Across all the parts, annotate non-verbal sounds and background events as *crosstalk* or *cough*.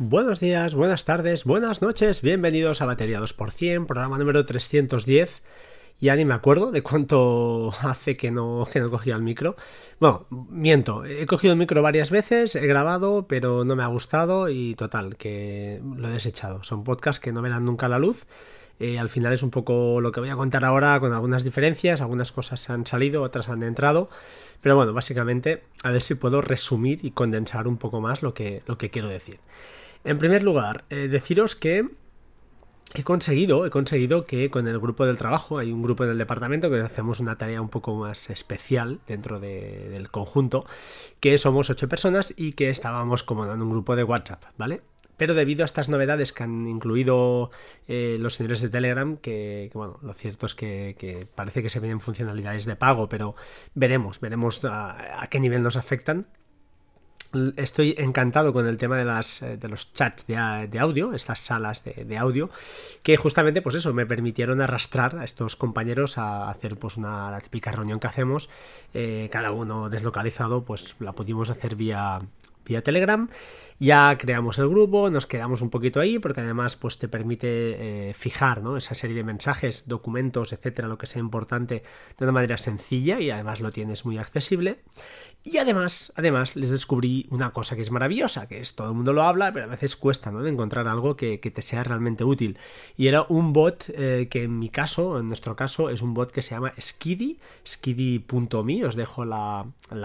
Buenos días, buenas tardes, buenas noches, bienvenidos a Batería 2%, programa número 310. Ya ni me acuerdo de cuánto *laughs* hace que no, que no cogía el micro. Bueno, miento, he cogido el micro varias veces, he grabado, pero no me ha gustado y total, que lo he desechado. Son podcasts que no verán nunca la luz. Eh, al final es un poco lo que voy a contar ahora con algunas diferencias, algunas cosas han salido, otras han entrado, pero bueno, básicamente a ver si puedo resumir y condensar un poco más lo que, lo que quiero decir. En primer lugar, eh, deciros que he conseguido, he conseguido que con el grupo del trabajo, hay un grupo en el departamento que hacemos una tarea un poco más especial dentro del conjunto, que somos ocho personas y que estábamos como en un grupo de WhatsApp, ¿vale? Pero debido a estas novedades que han incluido eh, los señores de Telegram, que, bueno, lo cierto es que, parece que se vienen funcionalidades de pago, pero veremos, veremos a qué nivel nos afectan. Estoy encantado con el tema de, las, eh, de los chats de, audio, estas salas de, audio, que justamente, pues eso, me permitieron arrastrar a estos compañeros a hacer pues una la típica reunión que hacemos, eh, cada uno deslocalizado, pues la pudimos hacer vía, vía Telegram. Ya creamos el grupo, nos quedamos un poquito ahí, porque además pues te permite eh, fijar ¿no? esa serie de mensajes, documentos, etcétera, lo que sea importante de una manera sencilla y además lo tienes muy accesible. Y además, además, les descubrí una cosa que es maravillosa, que es todo el mundo lo habla, pero a veces cuesta, ¿no? De encontrar algo que, te sea realmente útil. Y era un bot eh, que en mi caso, en nuestro caso, es un bot que se llama Skiddy, skiddy.me, os dejo la,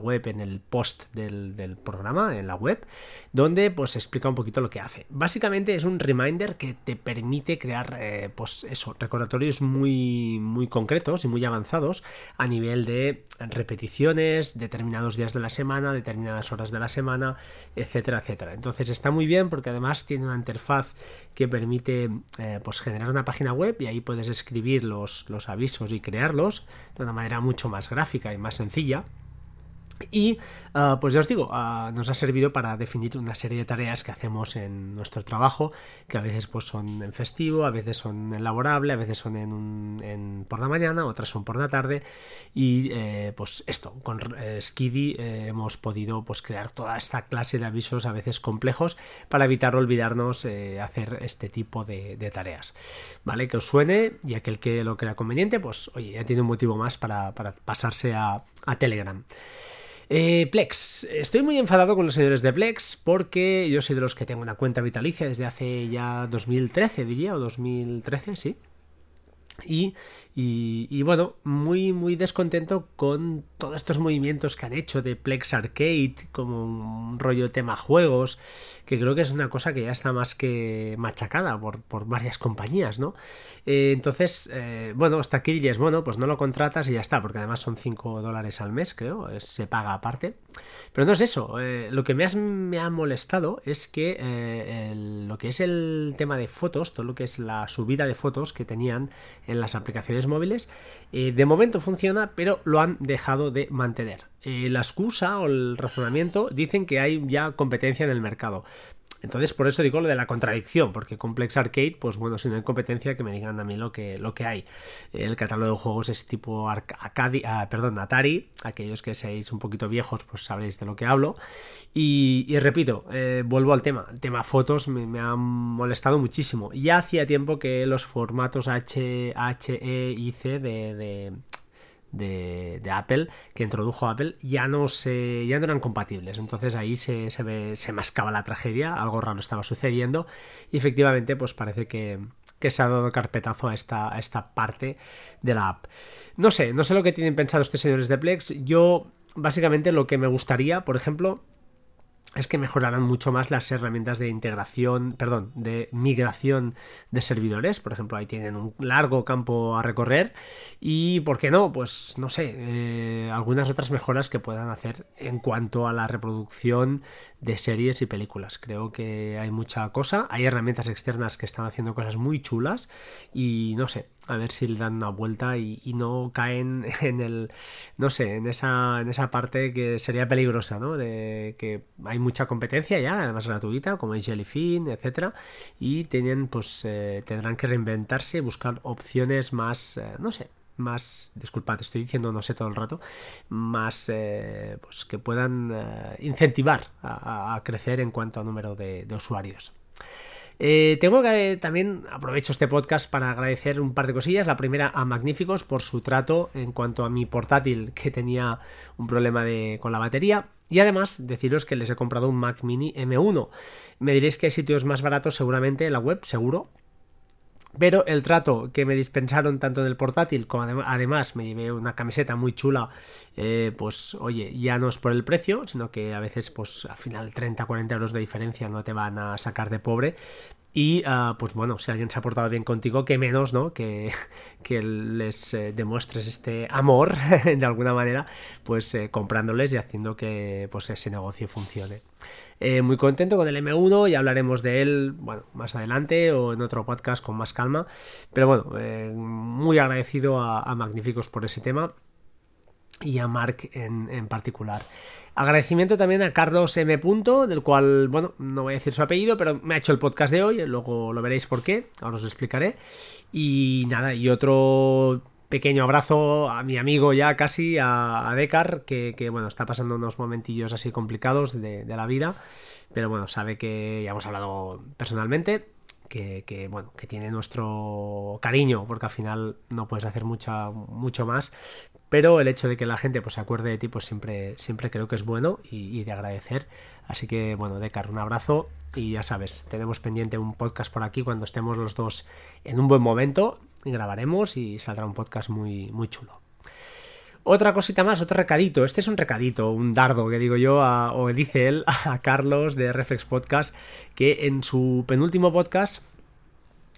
web en el post del, programa, en la web, donde pues explica un poquito lo que hace. Básicamente es un reminder que te permite crear, eh, pues eso, recordatorios muy, muy concretos y muy avanzados a nivel de repeticiones, determinados días de la semana, determinadas horas de la semana, etcétera, etcétera. Entonces está muy bien porque además tiene una interfaz que permite eh, pues generar una página web y ahí puedes escribir los, los avisos y crearlos de una manera mucho más gráfica y más sencilla. Y ah, pues ya os digo, ah, nos ha servido para definir una serie de tareas que hacemos en nuestro trabajo, que a veces pues son en festivo, a veces son en laborable, a veces son en, por la mañana, otras son por la tarde. Y eh, pues esto, con eh, Skiddy eh, hemos podido pues crear toda esta clase de avisos a veces complejos para evitar olvidarnos hacer este tipo de, tareas. ¿Vale? Que os suene y aquel que lo crea conveniente, pues oye, ya tiene un motivo más para, pasarse a Telegram. Eh, Plex. Estoy muy enfadado con los señores de Plex porque yo soy de los que tengo una cuenta vitalicia desde hace ya 2013, diría, o 2013, sí. Y, y, bueno, muy, muy descontento con todos estos movimientos que han hecho de Plex Arcade, como un rollo tema juegos, que creo que es una cosa que ya está más que machacada por, por varias compañías, ¿no? Eh, entonces, eh, bueno, hasta aquí dirías, bueno, pues no lo contratas y ya está, porque además son 5 dólares al mes, creo, se paga aparte. Pero no es eso, eh, lo que me, me, ha molestado es que lo que es el tema de fotos, todo lo que es la subida de fotos que tenían en las aplicaciones móviles, de momento funciona, pero lo han dejado de mantener. La excusa o el razonamiento dicen que hay ya competencia en el mercado. Entonces, por eso digo lo de la contradicción, porque Complex Arcade, pues bueno, si no hay competencia, que me digan a mí lo que, lo que hay. El catálogo de juegos es tipo ah, perdón, Atari, aquellos que seáis un poquito viejos, pues sabréis de lo que hablo. Y, repito, eh, vuelvo al tema, el tema fotos me, ha molestado muchísimo. Ya hacía tiempo que los formatos H, H E y C de, Apple que introdujo Apple ya no se ya no eran compatibles. Entonces ahí se, se, se mascaba la tragedia algo raro estaba sucediendo. Y efectivamente pues parece que, que se ha dado carpetazo a esta, a esta parte de la app. No sé no sé lo que tienen pensado estos señores de Plex. Yo básicamente lo que me gustaría por ejemplo es que mejorarán mucho más las herramientas de integración, perdón, de migración de servidores. Por ejemplo, ahí tienen un largo campo a recorrer. Y, ¿por qué no? Pues, no sé, eh, algunas otras mejoras que puedan hacer en cuanto a la reproducción de series y películas. Creo que hay mucha cosa. Hay herramientas externas que están haciendo cosas muy chulas. Y, no sé, a ver si le dan una vuelta y, no caen *laughs* en el, no sé, en esa, en esa parte que sería peligrosa, ¿no? De que hay mucha competencia ya, además gratuita, como es Jellyfin, etcétera, y tienen, pues, eh, tendrán que reinventarse buscar opciones más, eh, no sé, más, disculpad, estoy diciendo no sé todo el rato, más eh, pues que puedan incentivar a, crecer en cuanto a número de, usuarios. Tengo que también aprovecho este podcast para agradecer un par de cosillas. La primera a Magníficos por su trato en cuanto a mi portátil que tenía un problema de, con la batería. Y además deciros que les he comprado un Mac Mini M1. Me diréis que hay sitios más baratos seguramente en la web, seguro, pero el trato que me dispensaron tanto en el portátil como además me llevé una camiseta muy chula, eh, pues oye, ya no es por el precio, sino que a veces pues al final 30-40 euros de diferencia no te van a sacar de pobre. Y ah, pues bueno, si alguien se ha portado bien contigo, que menos, ¿no? Que, *laughs* que les eh, demuestres este amor *laughs* de alguna manera, pues eh, comprándoles y haciendo que pues ese negocio funcione. Eh, muy contento con el M1 y hablaremos de él bueno, más adelante o en otro podcast con más calma. Pero bueno, eh, muy agradecido a, Magníficos por ese tema y a Mark en, particular. Agradecimiento también a Carlos M. del cual, bueno, no voy a decir su apellido, pero me ha hecho el podcast de hoy, luego lo veréis por qué, ahora os explicaré. Y nada, y otro pequeño abrazo a mi amigo ya casi, a, a Decar, que, bueno, está pasando unos momentillos así complicados de, la vida, pero bueno, sabe que ya hemos hablado personalmente, que, bueno, que tiene nuestro cariño, porque al final no puedes hacer mucha, mucho más, pero el hecho de que la gente pues, se acuerde de ti, pues siempre, siempre creo que es bueno y, y de agradecer. Así que bueno, Decar, un abrazo y ya sabes, tenemos pendiente un podcast por aquí cuando estemos los dos en un buen momento grabaremos y saldrá un podcast muy, muy chulo. Otra cosita más, otro recadito. Este es un recadito, un dardo que digo yo, o dice él *laughs* a Carlos de Reflex Podcast, que en su penúltimo podcast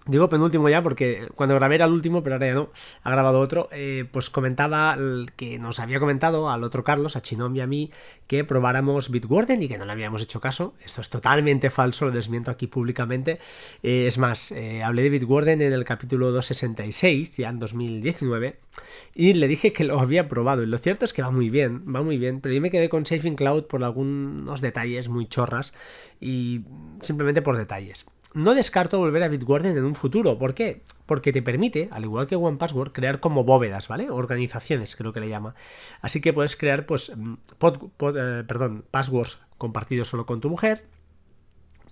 Digo penúltimo ya porque cuando grabé era el último, pero ahora ya no, ha grabado otro. Eh, pues comentaba que nos había comentado al otro Carlos, a Chinom y a mí, que probáramos Bitwarden y que no le habíamos hecho caso. Esto es totalmente falso, lo desmiento aquí públicamente. Eh, es más, eh, hablé de Bitwarden en el capítulo 266, ya en 2019, y le dije que lo había probado. Y lo cierto es que va muy bien, va muy bien, pero yo me quedé con Saving Cloud por algunos detalles muy chorras y simplemente por detalles. No descarto volver a Bitwarden en un futuro. ¿Por qué? Porque te permite, al igual que OnePassword, crear como bóvedas, ¿vale? Organizaciones, creo que le llama. Así que puedes crear, pues, mm, eh, perdón, passwords compartidos solo con tu mujer,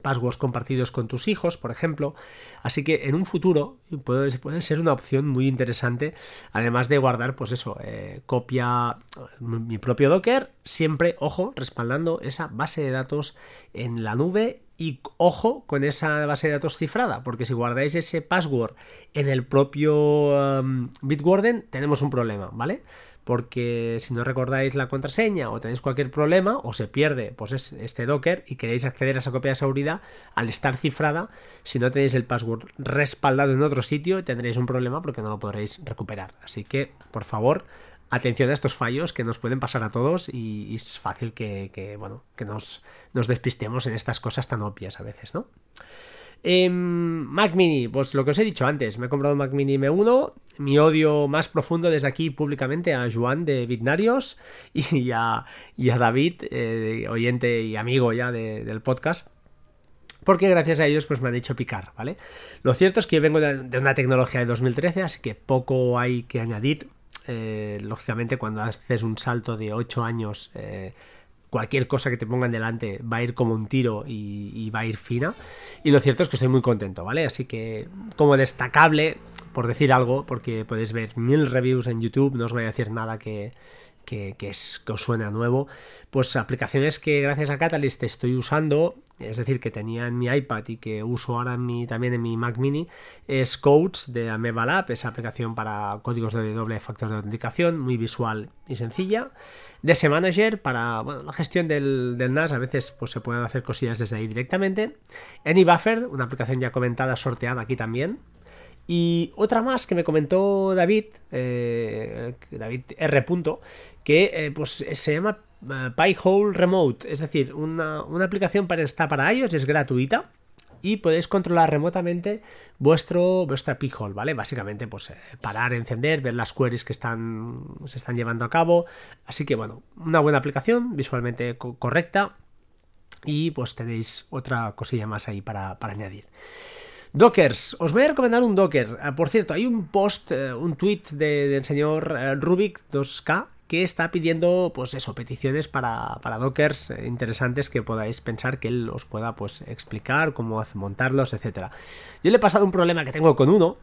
passwords compartidos con tus hijos, por ejemplo. Así que en un futuro puede, ser una opción muy interesante, además de guardar, pues eso, eh, copia mi propio Docker, siempre, ojo, respaldando esa base de datos en la nube y ojo con esa base de datos cifrada, porque si guardáis ese password en el propio um, Bitwarden, tenemos un problema, ¿vale? Porque si no recordáis la contraseña o tenéis cualquier problema o se pierde pues este Docker y queréis acceder a esa copia de seguridad, al estar cifrada, si no tenéis el password respaldado en otro sitio, tendréis un problema porque no lo podréis recuperar. Así que, por favor, atención a estos fallos que nos pueden pasar a todos y, es fácil que, bueno, que nos, nos, despistemos en estas cosas tan obvias a veces, ¿no? Em, Mac Mini, pues lo que os he dicho antes, me he comprado un Mac Mini M1, mi odio más profundo desde aquí públicamente a Juan de Bitnarios *laughs* y a, David, eh, oyente y amigo ya del podcast porque gracias a ellos pues me han hecho picar, ¿vale? Lo cierto es que yo vengo de, una tecnología de 2013, así que poco hay que añadir eh, lógicamente cuando haces un salto de 8 años, eh, cualquier cosa que te pongan delante va a ir como un tiro y, va a ir fina. Y lo cierto es que estoy muy contento, ¿vale? Así que como destacable, por decir algo, porque podéis ver mil reviews en YouTube, no os voy a decir nada que, que, es, que os suene a nuevo, pues aplicaciones que gracias a Catalyst estoy usando, es decir, que tenía en mi iPad y que uso ahora también en mi Mac mini, es Codes de Ameba Lab, esa aplicación para códigos de doble factor de autenticación, muy visual y sencilla. DS Manager para la gestión del, NAS, a veces pues, se pueden hacer cosillas desde ahí directamente. AnyBuffer, una aplicación ya comentada, sorteada aquí también, y otra más que me comentó David, eh, David R. que eh, pues se llama Pi-hole Remote, es decir, una, aplicación para, está para iOS, es gratuita y podéis controlar remotamente vuestro vuestra Pi-hole, ¿vale? Básicamente, pues parar, encender, ver las queries que están, se están llevando a cabo. Así que, bueno, una buena aplicación, visualmente correcta y pues tenéis otra cosilla más ahí para, para añadir. Dockers, os voy a recomendar un Docker. Ah, por cierto, hay un post, eh, un tweet del señor eh, Rubik 2K que está pidiendo, pues eso, peticiones para, para Dockers interesantes que podáis pensar que él os pueda pues explicar cómo montarlos, etcétera. Yo le he pasado un problema que tengo con uno,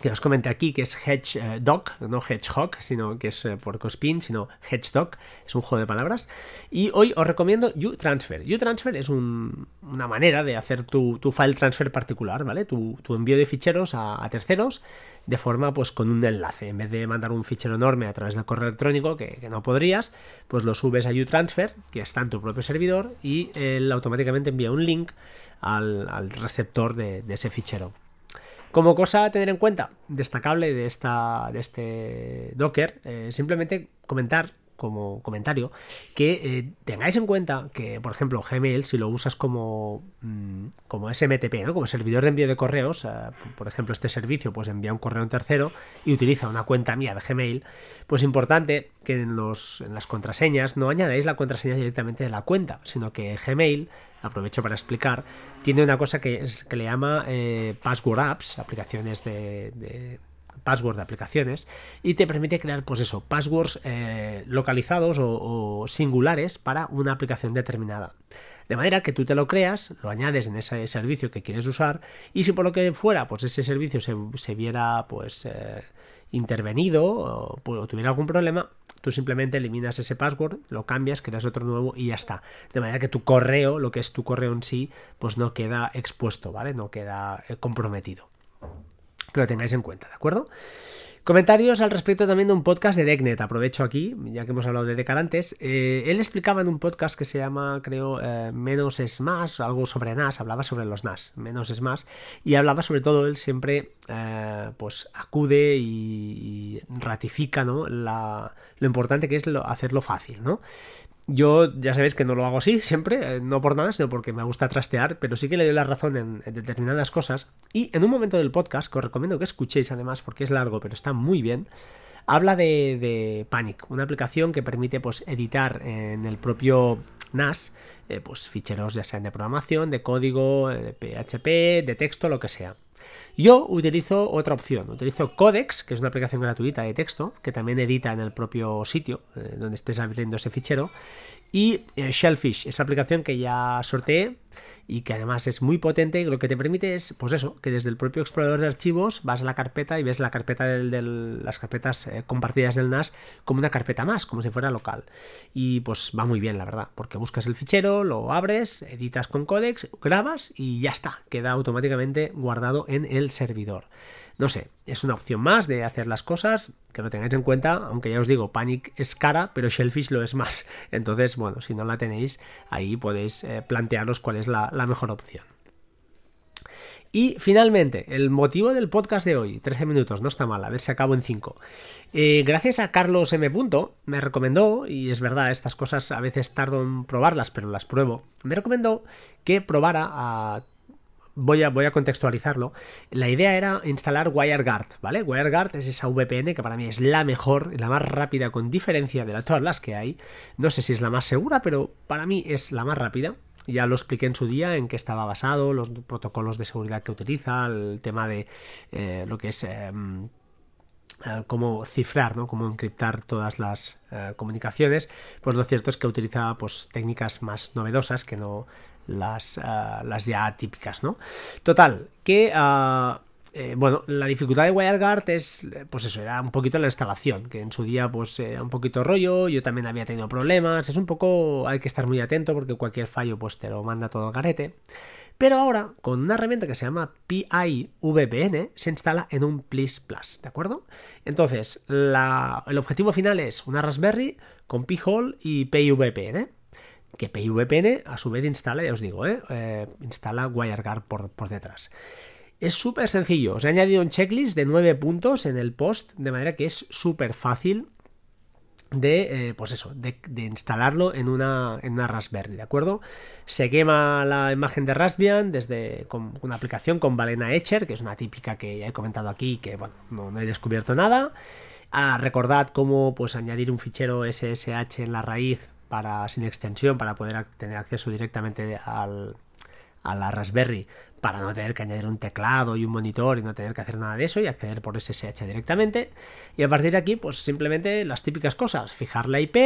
que os comenté aquí, que es Hedgehog, eh, no Hedgehog, sino que es eh, por Cospin, sino Hedgehog, es un juego de palabras. Y hoy os recomiendo uTransfer. uTransfer es una manera de hacer tu, file transfer particular, ¿vale? Tu, envío de ficheros a, terceros de forma pues con un enlace. En vez de mandar un fichero enorme a través del correo electrónico, que, no podrías, pues lo subes a uTransfer, que está en tu propio servidor, y él automáticamente envía un link al, receptor de ese fichero. Como cosa a tener en cuenta, destacable de, esta, de este Docker, eh, simplemente comentar como comentario que eh, tengáis en cuenta que, por ejemplo, Gmail, si lo usas como, mm, como SMTP, ¿no? como servidor de envío de correos, eh, por ejemplo, este servicio pues envía un correo a un tercero y utiliza una cuenta mía de Gmail, pues importante que en, los, en las contraseñas no añadáis la contraseña directamente de la cuenta, sino que Gmail aprovecho para explicar, tiene una cosa que, es, que le llama eh, Password Apps, aplicaciones de, password de aplicaciones, y te permite crear, pues eso, passwords eh, localizados o, singulares para una aplicación determinada. De manera que tú te lo creas, lo añades en ese servicio que quieres usar, y si por lo que fuera, pues ese servicio se, viera, pues... Eh, intervenido o, o, tuviera algún problema, tú simplemente eliminas ese password, lo cambias, creas otro nuevo y ya está. De manera que tu correo, lo que es tu correo en sí, pues no queda expuesto, ¿vale? No queda eh, comprometido. Que lo tengáis en cuenta, ¿de acuerdo? Comentarios al respecto también de un podcast de Decknet. Aprovecho aquí, ya que hemos hablado de Decarantes. Eh, él explicaba en un podcast que se llama, creo, eh, Menos es más, algo sobre NAS. Hablaba sobre los NAS, Menos es más. Y hablaba sobre todo, él siempre eh, pues acude y, ratifica ¿no? Lo importante que es hacerlo fácil. ¿no? Yo ya sabéis que no lo hago así siempre, eh, no por nada, sino porque me gusta trastear, pero sí que le doy la razón en, determinadas cosas. Y en un momento del podcast, que os recomiendo que escuchéis además, porque es largo, pero está muy bien, habla de, Panic, una aplicación que permite pues, editar en el propio NAS eh, pues, ficheros ya sean de programación, de código, de PHP, de texto, lo que sea. Yo utilizo otra opción, utilizo Codex, que es una aplicación gratuita de texto, que también edita en el propio sitio eh, donde estés abriendo ese fichero, y eh, Shellfish, esa aplicación que ya sorteé y que además es muy potente, lo que te permite es, pues eso, que desde el propio explorador de archivos vas a la carpeta y ves la carpeta de las carpetas eh, compartidas del NAS como una carpeta más, como si fuera local. Y pues va muy bien, la verdad, porque buscas el fichero, lo abres, editas con Codex, grabas y ya está, queda automáticamente guardado en el servidor. No sé, es una opción más de hacer las cosas, que lo tengáis en cuenta, aunque ya os digo, Panic es cara, pero Shellfish lo es más. *laughs* Entonces, bueno, si no la tenéis, ahí podéis eh, plantearos cuál es la, mejor opción. Y finalmente, el motivo del podcast de hoy, 13 minutos, no está mal, a ver si acabo en 5. Eh, gracias a Carlos M. me recomendó, y es verdad, estas cosas a veces tardo en probarlas, pero las pruebo, me recomendó que probara a voy a, voy a contextualizarlo. La idea era instalar WireGuard, ¿vale? WireGuard es esa VPN que para mí es la mejor, la más rápida con diferencia de todas las que hay. No sé si es la más segura, pero para mí es la más rápida. Ya lo expliqué en su día en qué estaba basado, los protocolos de seguridad que utiliza, el tema de eh, lo que es... Em, eh, cómo cifrar, ¿no? cómo encriptar todas las eh, comunicaciones, pues lo cierto es que utiliza pues, técnicas más novedosas que no las, ah, las ya típicas, ¿no? Total, que... Ah, eh, bueno, la dificultad de WireGuard es, pues eso, era un poquito la instalación, que en su día pues era un poquito rollo, yo también había tenido problemas, es un poco, hay que estar muy atento porque cualquier fallo pues te lo manda todo el garete. Pero ahora, con una herramienta que se llama PIVPN, se instala en un Plis Plus, ¿de acuerdo? Entonces, el objetivo final es una Raspberry con P-Hole y PIVPN que PIVPN a su vez instala, ya os digo, ¿eh? Eh, instala WireGuard por, por detrás. Es súper sencillo, os he añadido un checklist de 9 puntos en el post, de manera que es súper fácil de, eh, pues eso, de, instalarlo en una, en una Raspberry, ¿de acuerdo? Se quema la imagen de Raspbian desde con una aplicación con Balena Etcher, que es una típica que ya he comentado aquí, que bueno, no, he descubierto nada. Ah, recordad cómo pues añadir un fichero SSH en la raíz para, sin extensión para poder tener acceso directamente al, a la Raspberry para no tener que añadir un teclado y un monitor y no tener que hacer nada de eso y acceder por SSH directamente. Y a partir de aquí, pues simplemente las típicas cosas, fijar la IP.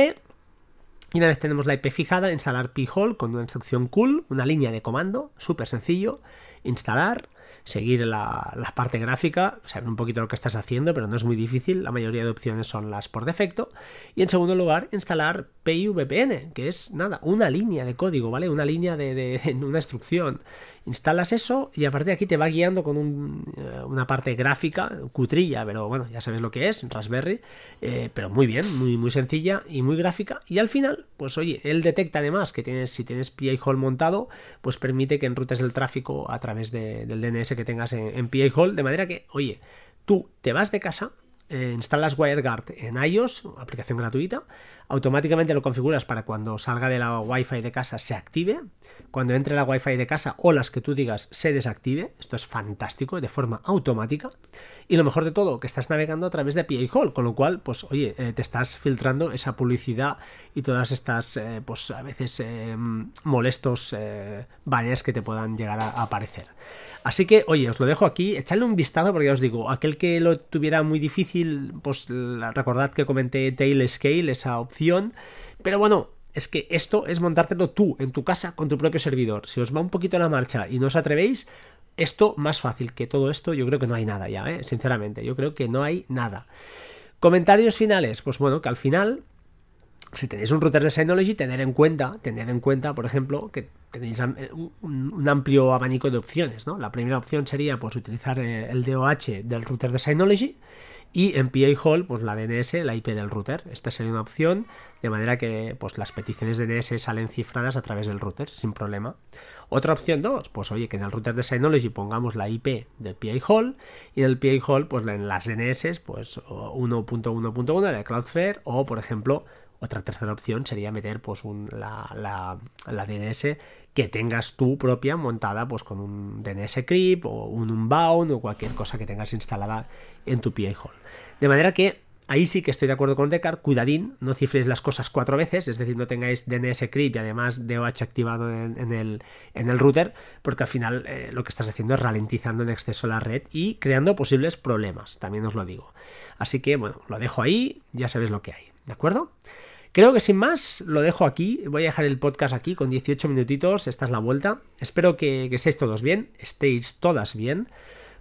Y una vez tenemos la IP fijada, instalar phole con una instrucción cool, una línea de comando, súper sencillo, instalar, seguir la, parte gráfica, saber un poquito lo que estás haciendo, pero no es muy difícil, la mayoría de opciones son las por defecto. Y en segundo lugar, instalar PIVPN, que es nada, una línea de código, ¿vale? Una línea de, *laughs* una instrucción instalas eso y a partir de aquí te va guiando con eh, una parte gráfica, cutrilla, pero bueno, ya sabes lo que es, Raspberry, eh, pero muy bien, muy, muy sencilla y muy gráfica. Y al final, pues oye, él detecta además que tienes, si tienes PI Hall montado, pues permite que enrutes el tráfico a través del DNS que tengas en, en PI Hall, de manera que, oye, tú te vas de casa, eh, instalas WireGuard en iOS, aplicación gratuita, automáticamente lo configuras para cuando salga de la Wi-Fi de casa se active, cuando entre la Wi-Fi de casa o las que tú digas se desactive, esto es fantástico, de forma automática, y lo mejor de todo, que estás navegando a través de PA Hall, con lo cual, pues oye, eh, te estás filtrando esa publicidad y todas estas, eh, pues a veces molestos banners que te puedan llegar a aparecer. Así que, oye, os lo dejo aquí, echadle un vistazo porque ya os digo, aquel que lo tuviera muy difícil, pues recordad que comenté Tail Scale, esa opción, pero bueno, es que esto es montártelo tú en tu casa con tu propio servidor. Si os va un poquito la marcha y no os atrevéis, esto más fácil que todo esto, yo creo que no hay nada ya, ¿eh? sinceramente, yo creo que no hay nada. Comentarios finales, pues bueno, que al final si tenéis un router de Synology, tener en cuenta, tener en cuenta, por ejemplo, que tenéis eh, un, amplio abanico de opciones, ¿no? La primera opción sería pues utilizar eh, el DOH del router de Synology y en PA Hall, pues la DNS, la IP del router. Esta sería una opción, de manera que pues las peticiones de DNS salen cifradas a través del router, sin problema. Otra opción 2, pues oye, que en el router de Synology pongamos la IP del PA Hall y en el PA Hall, pues en las DNS, pues 1.1.1 de Cloudflare o, por ejemplo, otra tercera opción sería meter pues la, DNS que tengas tú propia montada pues con un DNS Crypt o un Unbound o cualquier cosa que tengas instalada en tu PA Hall. De manera que ahí sí que estoy de acuerdo con Descartes, cuidadín, no cifréis las cosas cuatro veces, es decir, no tengáis DNS Crypt y además DOH activado en, el, en el, router, porque al final eh, lo que estás haciendo es ralentizando en exceso la red y creando posibles problemas, también os lo digo. Así que bueno, lo dejo ahí, ya sabéis lo que hay, ¿de acuerdo? Creo que sin más lo dejo aquí. Voy a dejar el podcast aquí con 18 minutitos. Esta es la vuelta. Espero que, que estéis todos bien, estéis todas bien.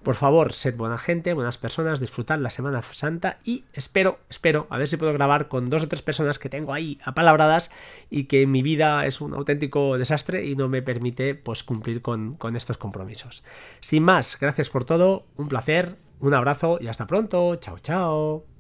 Por favor, sed buena gente, buenas personas, disfrutad la Semana Santa y espero, espero, a ver si puedo grabar con dos o tres personas que tengo ahí apalabradas y que mi vida es un auténtico desastre y no me permite pues cumplir con, con estos compromisos. Sin más, gracias por todo, un placer, un abrazo y hasta pronto. Chao, chao.